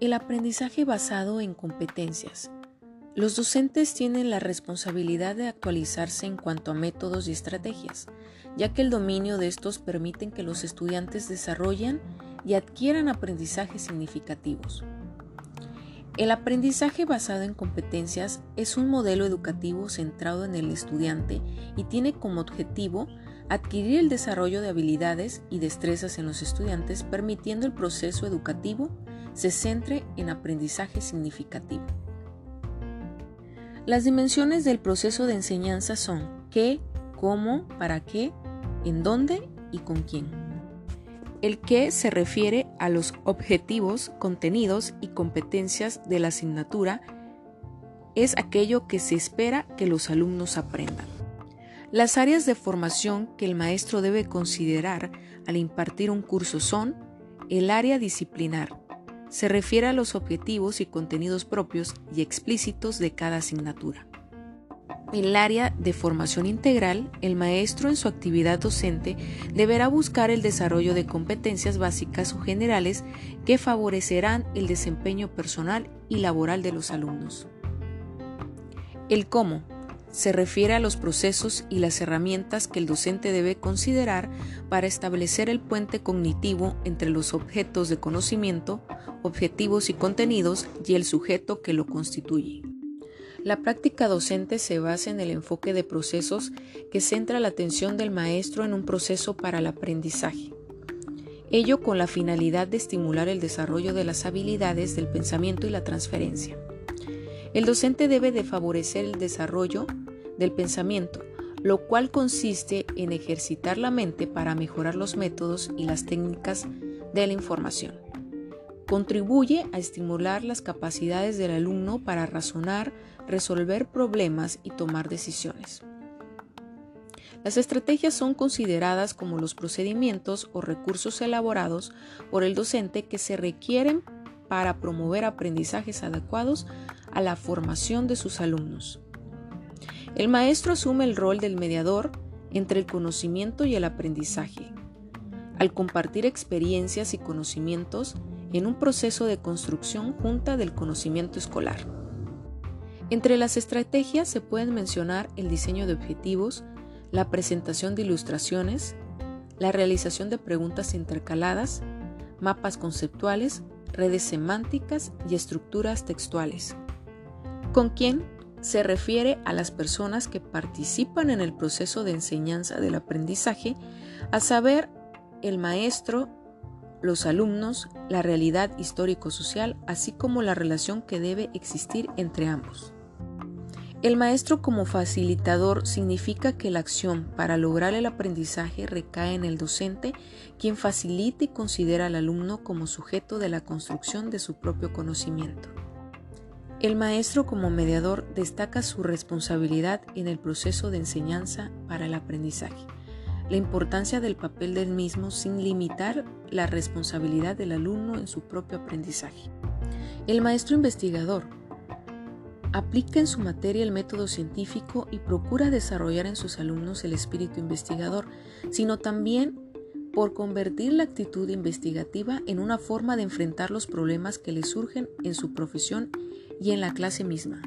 El aprendizaje basado en competencias. Los docentes tienen la responsabilidad de actualizarse en cuanto a métodos y estrategias, ya que el dominio de estos permiten que los estudiantes desarrollen y adquieran aprendizajes significativos. El aprendizaje basado en competencias es un modelo educativo centrado en el estudiante y tiene como objetivo adquirir el desarrollo de habilidades y destrezas en los estudiantes, permitiendo el proceso educativo se centre en aprendizaje significativo. Las dimensiones del proceso de enseñanza son qué, cómo, para qué, en dónde y con quién. El qué se refiere a los objetivos, contenidos y competencias de la asignatura. Es aquello que se espera que los alumnos aprendan. Las áreas de formación que el maestro debe considerar al impartir un curso son el área disciplinar, se refiere a los objetivos y contenidos propios y explícitos de cada asignatura. El área de formación integral, el maestro en su actividad docente deberá buscar el desarrollo de competencias básicas o generales que favorecerán el desempeño personal y laboral de los alumnos. El cómo se refiere a los procesos y las herramientas que el docente debe considerar para establecer el puente cognitivo entre los objetos de conocimiento, objetivos y contenidos y el sujeto que lo constituye. La práctica docente se basa en el enfoque de procesos que centra la atención del maestro en un proceso para el aprendizaje. Ello con la finalidad de estimular el desarrollo de las habilidades del pensamiento y la transferencia. El docente debe de favorecer el desarrollo del pensamiento, lo cual consiste en ejercitar la mente para mejorar los métodos y las técnicas de la información. Contribuye a estimular las capacidades del alumno para razonar, resolver problemas y tomar decisiones. Las estrategias son consideradas como los procedimientos o recursos elaborados por el docente que se requieren para promover aprendizajes adecuados a la formación de sus alumnos. El maestro asume el rol del mediador entre el conocimiento y el aprendizaje, al compartir experiencias y conocimientos en un proceso de construcción junta del conocimiento escolar. Entre las estrategias se pueden mencionar el diseño de objetivos, la presentación de ilustraciones, la realización de preguntas intercaladas, mapas conceptuales, redes semánticas y estructuras textuales. ¿Con quién? Se refiere a las personas que participan en el proceso de enseñanza del aprendizaje, a saber, el maestro, los alumnos, la realidad histórico-social, así como la relación que debe existir entre ambos. El maestro como facilitador significa que la acción para lograr el aprendizaje recae en el docente, quien facilita y considera al alumno como sujeto de la construcción de su propio conocimiento. El maestro como mediador destaca su responsabilidad en el proceso de enseñanza para el aprendizaje, la importancia del papel del mismo sin limitar la responsabilidad del alumno en su propio aprendizaje. El maestro investigador aplica en su materia el método científico y procura desarrollar en sus alumnos el espíritu investigador, sino también por convertir la actitud investigativa en una forma de enfrentar los problemas que le surgen en su profesión y en la clase misma.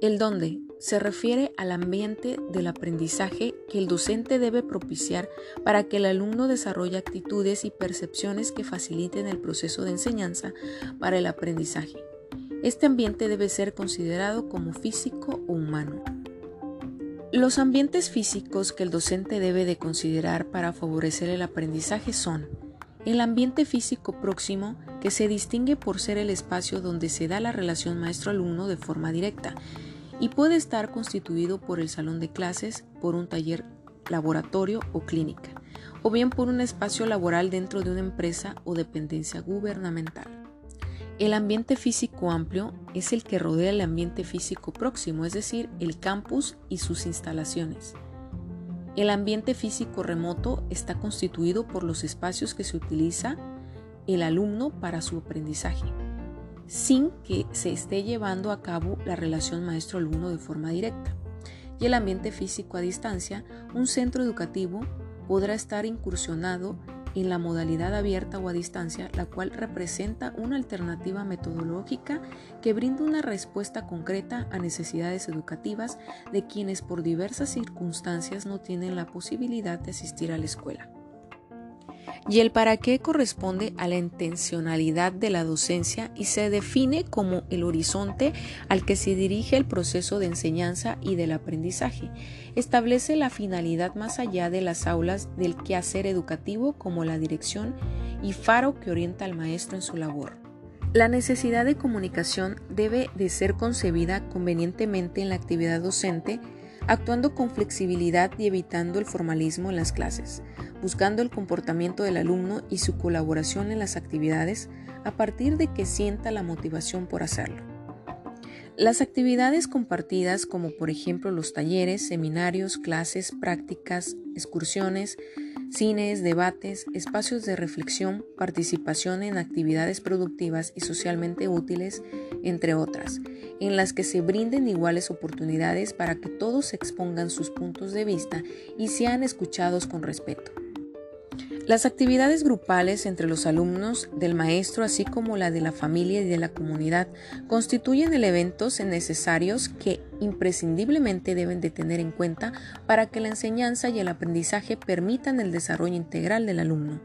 El dónde se refiere al ambiente del aprendizaje que el docente debe propiciar para que el alumno desarrolle actitudes y percepciones que faciliten el proceso de enseñanza para el aprendizaje. Este ambiente debe ser considerado como físico o humano. Los ambientes físicos que el docente debe de considerar para favorecer el aprendizaje son el ambiente físico próximo, que se distingue por ser el espacio donde se da la relación maestro-alumno de forma directa, y puede estar constituido por el salón de clases, por un taller laboratorio o clínica, o bien por un espacio laboral dentro de una empresa o dependencia gubernamental. El ambiente físico amplio es el que rodea el ambiente físico próximo, es decir, el campus y sus instalaciones. El ambiente físico remoto está constituido por los espacios que se utiliza el alumno para su aprendizaje, sin que se esté llevando a cabo la relación maestro-alumno de forma directa. y el ambiente físico a distancia, un centro educativo podrá estar incursionado en la modalidad abierta o a distancia, la cual representa una alternativa metodológica que brinda una respuesta concreta a necesidades educativas de quienes por diversas circunstancias no tienen la posibilidad de asistir a la escuela. Y el para qué corresponde a la intencionalidad de la docencia y se define como el horizonte al que se dirige el proceso de enseñanza y del aprendizaje. Establece la finalidad más allá de las aulas del quehacer educativo como la dirección y faro que orienta al maestro en su labor. La necesidad de comunicación debe de ser concebida convenientemente en la actividad docente, actuando con flexibilidad y evitando el formalismo en las clases buscando el comportamiento del alumno y su colaboración en las actividades a partir de que sienta la motivación por hacerlo. Las actividades compartidas como por ejemplo los talleres, seminarios, clases, prácticas, excursiones, cines, debates, espacios de reflexión, participación en actividades productivas y socialmente útiles, entre otras, en las que se brinden iguales oportunidades para que todos expongan sus puntos de vista y sean escuchados con respeto. Las actividades grupales entre los alumnos, del maestro, así como la de la familia y de la comunidad, constituyen elementos necesarios que imprescindiblemente deben de tener en cuenta para que la enseñanza y el aprendizaje permitan el desarrollo integral del alumno.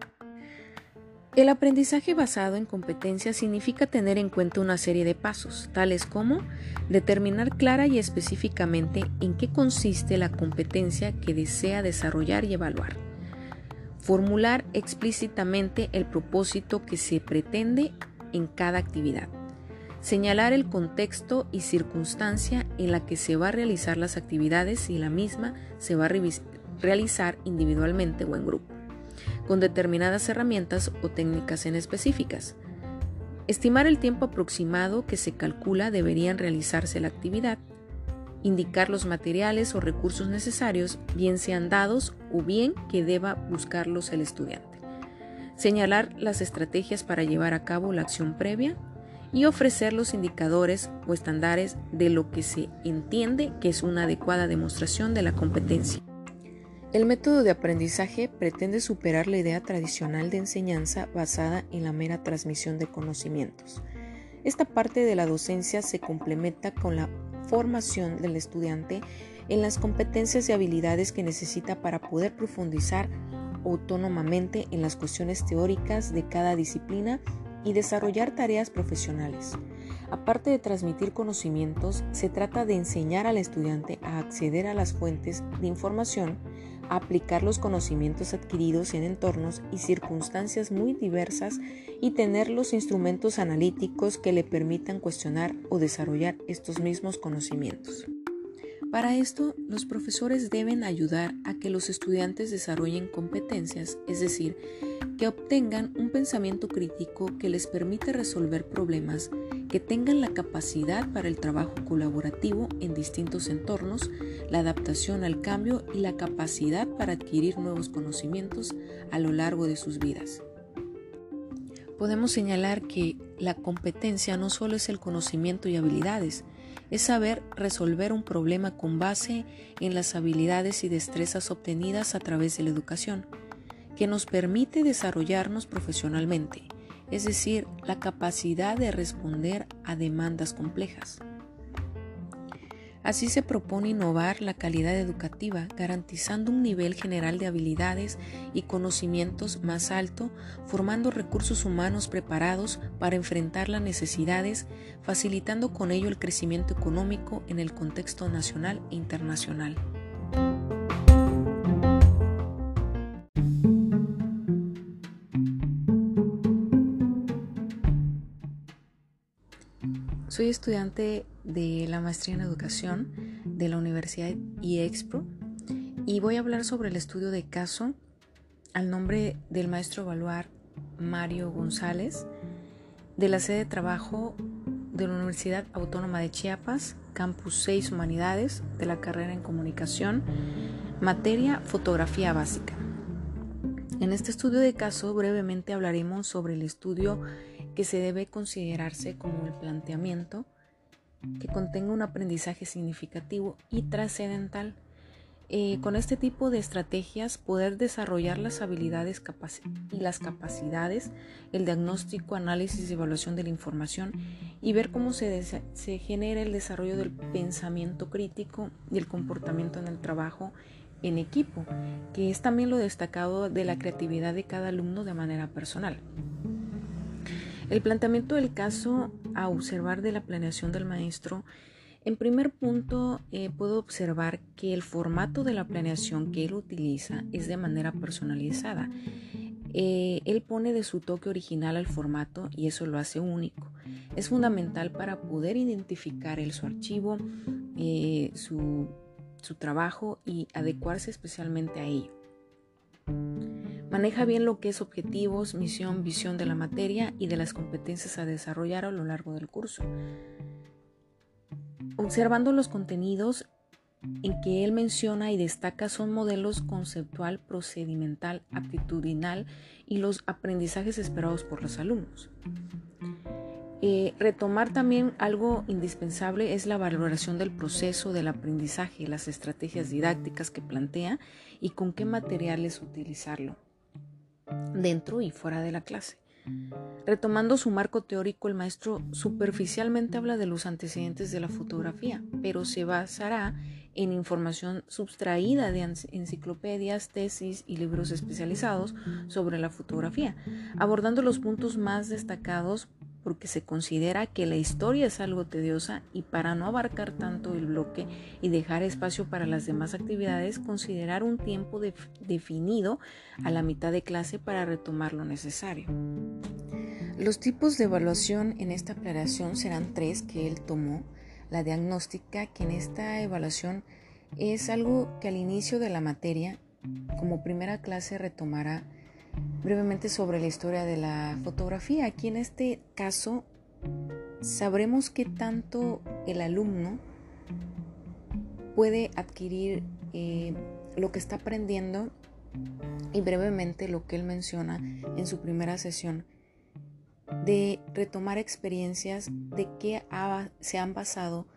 El aprendizaje basado en competencias significa tener en cuenta una serie de pasos, tales como determinar clara y específicamente en qué consiste la competencia que desea desarrollar y evaluar Formular explícitamente el propósito que se pretende en cada actividad. Señalar el contexto y circunstancia en la que se va a realizar las actividades y la misma se va a realizar individualmente o en grupo, con determinadas herramientas o técnicas en específicas. Estimar el tiempo aproximado que se calcula deberían realizarse la actividad indicar los materiales o recursos necesarios, bien sean dados o bien que deba buscarlos el estudiante, señalar las estrategias para llevar a cabo la acción previa y ofrecer los indicadores o estándares de lo que se entiende que es una adecuada demostración de la competencia. El método de aprendizaje pretende superar la idea tradicional de enseñanza basada en la mera transmisión de conocimientos. Esta parte de la docencia se complementa con la formación del estudiante en las competencias y habilidades que necesita para poder profundizar autónomamente en las cuestiones teóricas de cada disciplina y desarrollar tareas profesionales. Aparte de transmitir conocimientos, se trata de enseñar al estudiante a acceder a las fuentes de información, aplicar los conocimientos adquiridos en entornos y circunstancias muy diversas y tener los instrumentos analíticos que le permitan cuestionar o desarrollar estos mismos conocimientos. Para esto, los profesores deben ayudar a que los estudiantes desarrollen competencias, es decir, que obtengan un pensamiento crítico que les permite resolver problemas, que tengan la capacidad para el trabajo colaborativo en distintos entornos, la adaptación al cambio y la capacidad para adquirir nuevos conocimientos a lo largo de sus vidas. Podemos señalar que la competencia no solo es el conocimiento y habilidades, es saber resolver un problema con base en las habilidades y destrezas obtenidas a través de la educación, que nos permite desarrollarnos profesionalmente, es decir, la capacidad de responder a demandas complejas. Así se propone innovar la calidad educativa, garantizando un nivel general de habilidades y conocimientos más alto, formando recursos humanos preparados para enfrentar las necesidades, facilitando con ello el crecimiento económico en el contexto nacional e internacional. Soy estudiante de la maestría en educación de la Universidad IEXPRO y voy a hablar sobre el estudio de caso al nombre del maestro evaluar Mario González de la sede de trabajo de la Universidad Autónoma de Chiapas, Campus 6 Humanidades, de la carrera en comunicación, materia fotografía básica. En este estudio de caso brevemente hablaremos sobre el estudio que se debe considerarse como el planteamiento que contenga un aprendizaje significativo y trascendental. Eh, con este tipo de estrategias poder desarrollar las habilidades y las capacidades, el diagnóstico, análisis y evaluación de la información y ver cómo se, se genera el desarrollo del pensamiento crítico y el comportamiento en el trabajo en equipo, que es también lo destacado de la creatividad de cada alumno de manera personal. El planteamiento del caso a observar de la planeación del maestro en primer punto, eh, puedo observar que el formato de la planeación que él utiliza es de manera personalizada. Eh, él pone de su toque original al formato y eso lo hace único. Es fundamental para poder identificar el, su archivo, eh, su, su trabajo y adecuarse especialmente a ello. Maneja bien lo que es objetivos, misión, visión de la materia y de las competencias a desarrollar a lo largo del curso. Observando los contenidos en que él menciona y destaca son modelos conceptual, procedimental, aptitudinal y los aprendizajes esperados por los alumnos. Eh, retomar también algo indispensable es la valoración del proceso del aprendizaje, las estrategias didácticas que plantea y con qué materiales utilizarlo dentro y fuera de la clase. Retomando su marco teórico, el maestro superficialmente habla de los antecedentes de la fotografía, pero se basará en información sustraída de enciclopedias, tesis y libros especializados sobre la fotografía, abordando los puntos más destacados porque se considera que la historia es algo tediosa y para no abarcar tanto el bloque y dejar espacio para las demás actividades, considerar un tiempo definido a la mitad de clase para retomar lo necesario. Los tipos de evaluación en esta aclaración serán tres que él tomó. La diagnóstica, que en esta evaluación es algo que al inicio de la materia, como primera clase, retomará brevemente sobre la historia de la fotografía. Aquí en este caso sabremos qué tanto el alumno puede adquirir eh, lo que está aprendiendo y brevemente lo que él menciona en su primera sesión de retomar experiencias de que se han basado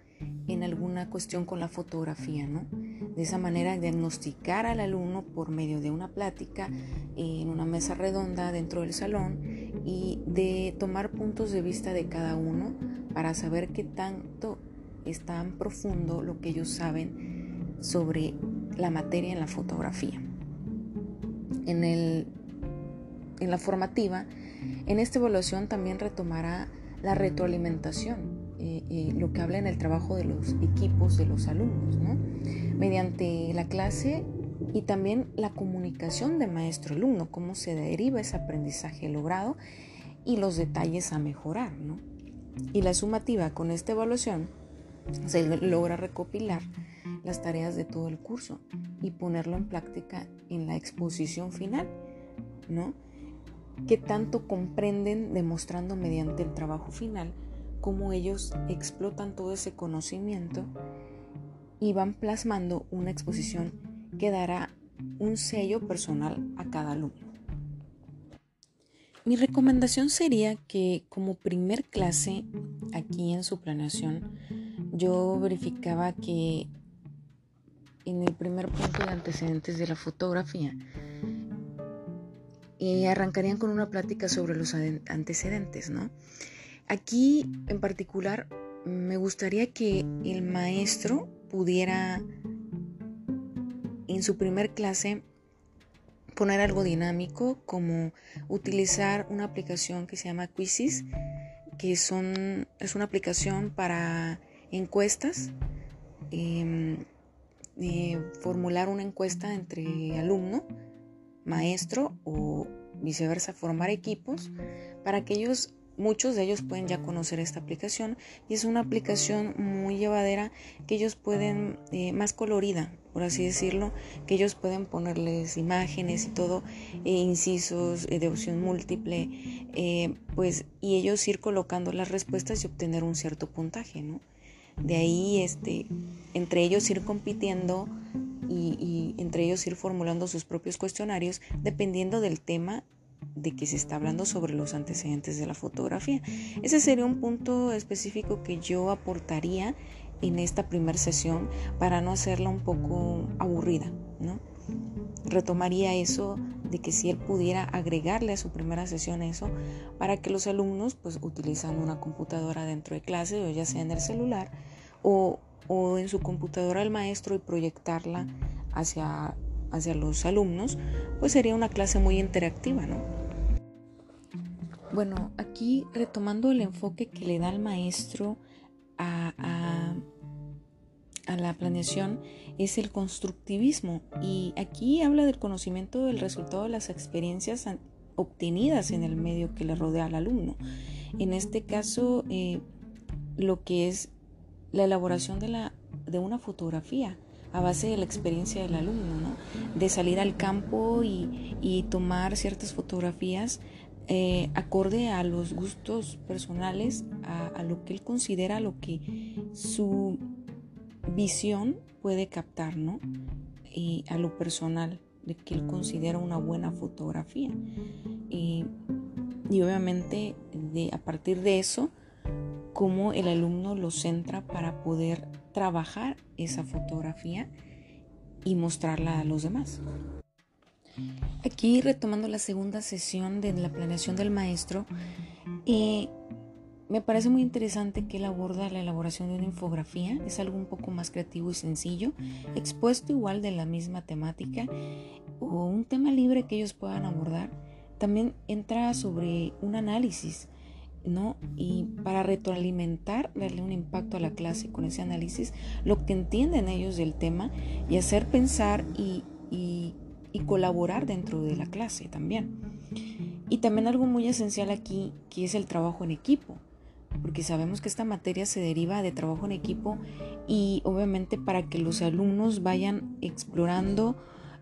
en alguna cuestión con la fotografía, ¿no? De esa manera diagnosticar al alumno por medio de una plática en una mesa redonda dentro del salón y de tomar puntos de vista de cada uno para saber qué tanto es tan profundo lo que ellos saben sobre la materia en la fotografía. En, el, en la formativa, en esta evaluación también retomará la retroalimentación eh, lo que habla en el trabajo de los equipos de los alumnos, mediante la clase y también la comunicación de maestro-alumno, cómo se deriva ese aprendizaje logrado y los detalles a mejorar. Y la sumativa con esta evaluación se logra recopilar las tareas de todo el curso y ponerlo en práctica en la exposición final, ¿no? Que tanto comprenden demostrando mediante el trabajo final cómo ellos explotan todo ese conocimiento y van plasmando una exposición que dará un sello personal a cada alumno. Mi recomendación sería que como primer clase aquí en su planeación yo verificaba que en el primer punto de antecedentes de la fotografía eh, arrancarían con una plática sobre los antecedentes, ¿no? Aquí en particular me gustaría que el maestro pudiera en su primer clase poner algo dinámico como utilizar una aplicación que se llama Quizzes, que son, es una aplicación para encuestas, em, formular una encuesta entre alumno, maestro o viceversa, formar equipos para que ellos Muchos de ellos pueden ya conocer esta aplicación y es una aplicación muy llevadera que ellos pueden, eh, más colorida, por así decirlo, que ellos pueden ponerles imágenes y todo, e incisos eh, de opción múltiple, eh, pues, y ellos ir colocando las respuestas y obtener un cierto puntaje, ¿no? De ahí, este, entre ellos ir compitiendo y entre ellos ir formulando sus propios cuestionarios dependiendo del tema de que se está hablando sobre los antecedentes de la fotografía. Ese sería un punto específico que yo aportaría en esta primera sesión para no hacerla un poco aburrida, ¿no? Retomaría eso de que si él pudiera agregarle a su primera sesión eso para que los alumnos pues utilizan una computadora dentro de clase o ya sea en el celular o, o en su computadora el maestro y proyectarla hacia, hacia los alumnos, pues sería una clase muy interactiva, ¿no? Bueno, aquí retomando el enfoque que le da el maestro a, a la planeación es el constructivismo y aquí habla del conocimiento del resultado de las experiencias obtenidas en el medio que le rodea al alumno. En este caso, eh, lo que es la elaboración de, la, de una fotografía a base de la experiencia del alumno, ¿no? de salir al campo y, y tomar ciertas fotografías eh, acorde a los gustos personales, a, a, lo que él considera, lo que su visión puede captar, ¿no? Y a lo personal, de que él considera una buena fotografía. Y, obviamente de, a partir de eso, cómo el alumno lo centra para poder trabajar esa fotografía y mostrarla a los demás. Aquí retomando la segunda sesión de la planeación del maestro, eh, me parece muy interesante que él aborda la elaboración de una infografía, es algo un poco más creativo y sencillo, expuesto igual de la misma temática o un tema libre que ellos puedan abordar. También entra sobre un análisis, ¿no? Y para retroalimentar, darle un impacto a la clase con ese análisis, lo que entienden ellos del tema y hacer pensar y, y colaborar dentro de la clase también. Y también algo muy esencial aquí, que es el trabajo en equipo porque sabemos que esta materia se deriva de trabajo en equipo y obviamente para que los alumnos vayan explorando,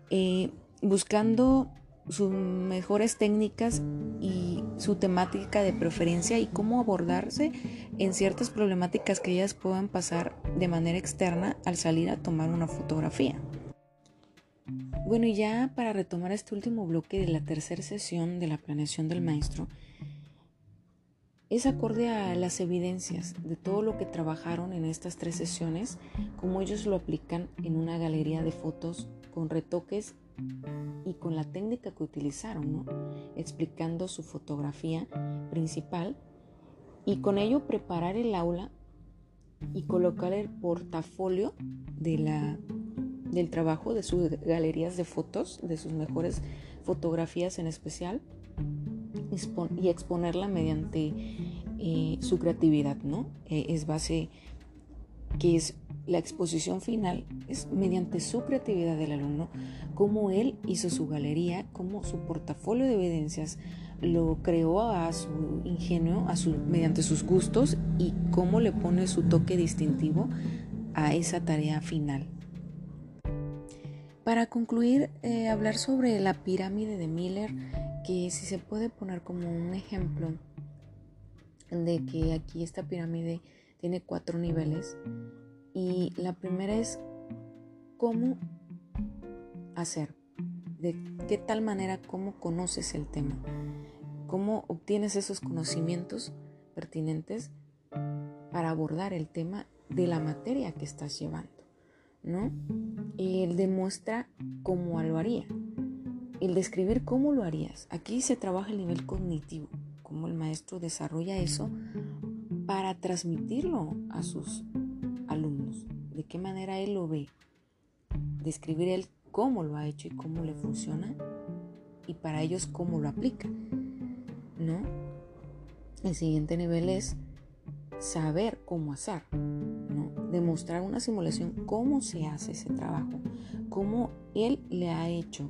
eh, buscando sus mejores técnicas y su temática de preferencia y cómo abordarse en ciertas problemáticas que ellas puedan pasar de manera externa al salir a tomar una fotografía. Bueno, y ya para retomar este último bloque de la tercera sesión de la planeación del maestro, es acorde a las evidencias de todo lo que trabajaron en estas tres sesiones, como ellos lo aplican en una galería de fotos con retoques y con la técnica que utilizaron, explicando su fotografía principal y con ello preparar el aula y colocar el portafolio de la, del trabajo de sus galerías de fotos, de sus mejores fotografías en especial y exponerla mediante eh, su creatividad, ¿no? Eh, es base que es la exposición final, es mediante su creatividad del alumno, cómo él hizo su galería, cómo su portafolio de evidencias lo creó a su ingenio, a su, mediante sus gustos y cómo le pone su toque distintivo a esa tarea final. Para concluir, eh, hablar sobre la pirámide de Miller, que si se puede poner como un ejemplo de que aquí esta pirámide tiene cuatro niveles y la primera es cómo hacer, de qué tal manera, cómo conoces el tema, cómo obtienes esos conocimientos pertinentes para abordar el tema de la materia que estás llevando, ¿no? Él demuestra cómo lo haría el describir cómo lo harías. Aquí se trabaja el nivel cognitivo, cómo el maestro desarrolla eso para transmitirlo a sus alumnos, de qué manera él lo ve, describir él cómo lo ha hecho y cómo le funciona y para ellos cómo lo aplica. ¿No? El siguiente nivel es saber cómo hacer, ¿no? Demostrar una simulación cómo se hace ese trabajo, cómo él le ha hecho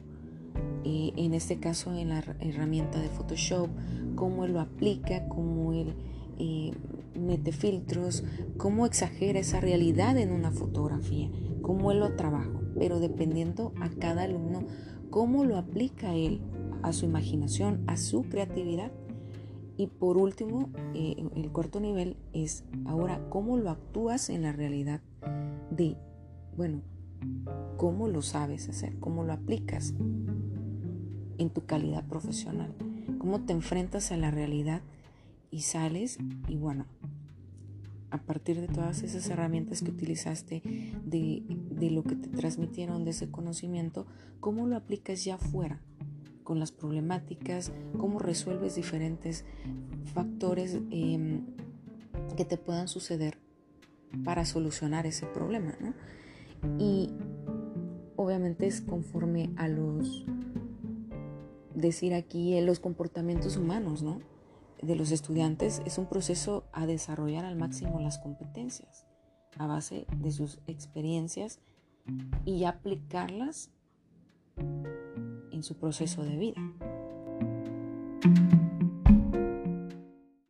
eh, en este caso en la herramienta de Photoshop, cómo él lo aplica, cómo él eh, mete filtros, cómo exagera esa realidad en una fotografía, cómo lo trabaja, pero dependiendo a cada alumno, cómo lo aplica él a su imaginación, a su creatividad. Y por último, eh, el cuarto nivel es ahora cómo lo actúas en la realidad de, bueno, cómo lo sabes hacer, cómo lo aplicas en tu calidad profesional. cómo te enfrentas a la realidad y sales y bueno, a partir de todas esas herramientas que utilizaste, de, de lo que te transmitieron de ese conocimiento, cómo lo aplicas ya afuera con las problemáticas, cómo resuelves diferentes factores em, que te puedan suceder para solucionar ese problema. ¿no? Y obviamente es conforme a los, decir aquí, los comportamientos humanos, ¿no? De los estudiantes es un proceso a desarrollar al máximo las competencias a base de sus experiencias y aplicarlas en su proceso de vida.